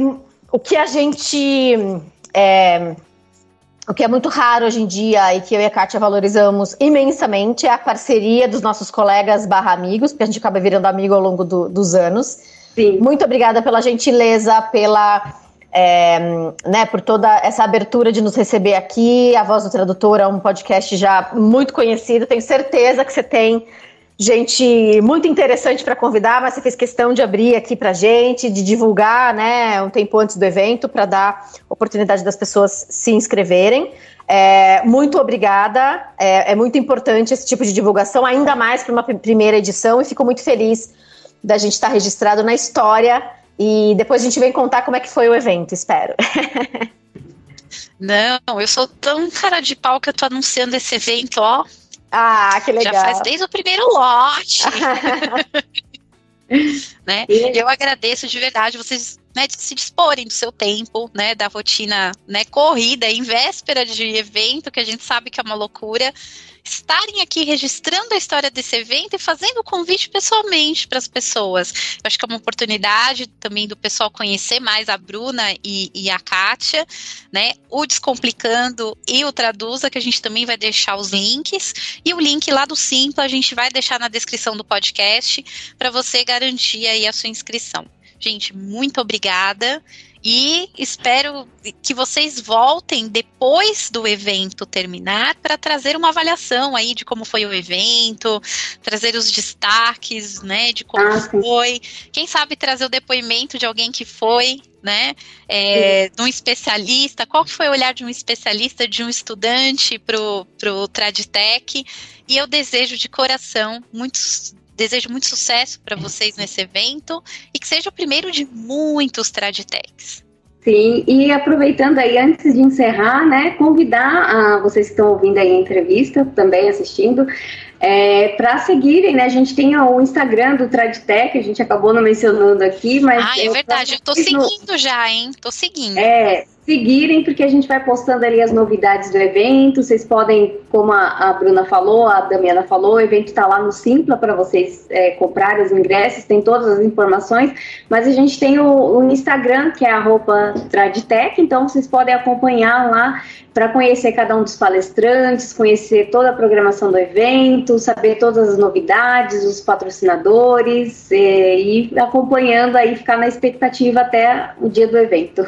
o que a gente é, o que é muito raro hoje em dia e que eu e a Kátia valorizamos imensamente é a parceria dos nossos colegas barra amigos, porque a gente acaba virando amigo ao longo do, dos anos. Sim. Muito obrigada pela gentileza, pela é, né, por toda essa abertura de nos receber aqui. A Voz do Tradutor é um podcast já muito conhecido. Tenho certeza que você tem gente muito interessante para convidar, mas você fez questão de abrir aqui para gente, de divulgar, né, um tempo antes do evento, para dar oportunidade das pessoas se inscreverem. É, muito obrigada, é, é, muito importante esse tipo de divulgação, ainda mais para uma primeira edição, e fico muito feliz da gente estar tá registrado na história. E depois a gente vem contar como é que foi o evento, espero. <laughs> Não, eu sou tão cara de pau que eu tô anunciando esse evento, ó, ah, que legal. Já faz desde o primeiro lote. <laughs> né? Eu agradeço de verdade vocês né, se disporem do seu tempo, né, da rotina né, corrida, em véspera de evento, que a gente sabe que é uma loucura, estarem aqui registrando a história desse evento e fazendo o convite pessoalmente para as pessoas. Eu acho que é uma oportunidade também do pessoal conhecer mais a Bruna e, e a Kátia, né? O Descomplicando e o Traduza, que a gente também vai deixar os links. E o link lá do Simpla a gente vai deixar na descrição do podcast para você garantir aí a sua inscrição. Gente, muito obrigada. E espero que vocês voltem depois do evento terminar para trazer uma avaliação aí de como foi o evento, trazer os destaques, né, de como ah, foi. Quem sabe trazer o depoimento de alguém que foi, né, é, de um especialista. Qual que foi o olhar de um especialista, de um estudante para o Traditec? E eu desejo de coração muitos Desejo muito sucesso para vocês nesse evento e que seja o primeiro de muitos Traditecs. Sim, e aproveitando aí, antes de encerrar, né, convidar a vocês que estão ouvindo aí a entrevista, também assistindo, é, para seguirem, né? A gente tem o Instagram do Traditec, a gente acabou não mencionando aqui, mas. Ah, é verdade, eu tô seguindo no... já, hein? Tô seguindo. É, seguirem, porque a gente vai postando ali as novidades do evento. Vocês podem, como a, a Bruna falou, a Damiana falou, o evento está lá no Simpla para vocês é, comprarem os ingressos, tem todas as informações. Mas a gente tem o, o Instagram, que é a roupa Traditec, então vocês podem acompanhar lá para conhecer cada um dos palestrantes, conhecer toda a programação do evento, saber todas as novidades, os patrocinadores é, e acompanhando aí, ficar na expectativa até o dia do evento.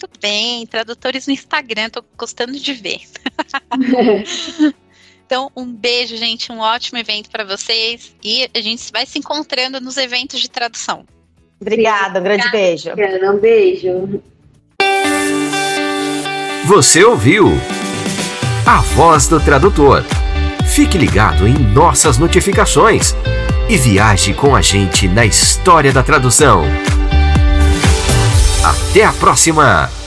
Muito bem, tradutores no Instagram, tô gostando de ver. <laughs> então, um beijo, gente, um ótimo evento para vocês e a gente vai se encontrando nos eventos de tradução. Obrigada, um grande beijo. Um beijo. Você ouviu A Voz do Tradutor. Fique ligado em nossas notificações e viaje com a gente na história da tradução. Até a próxima!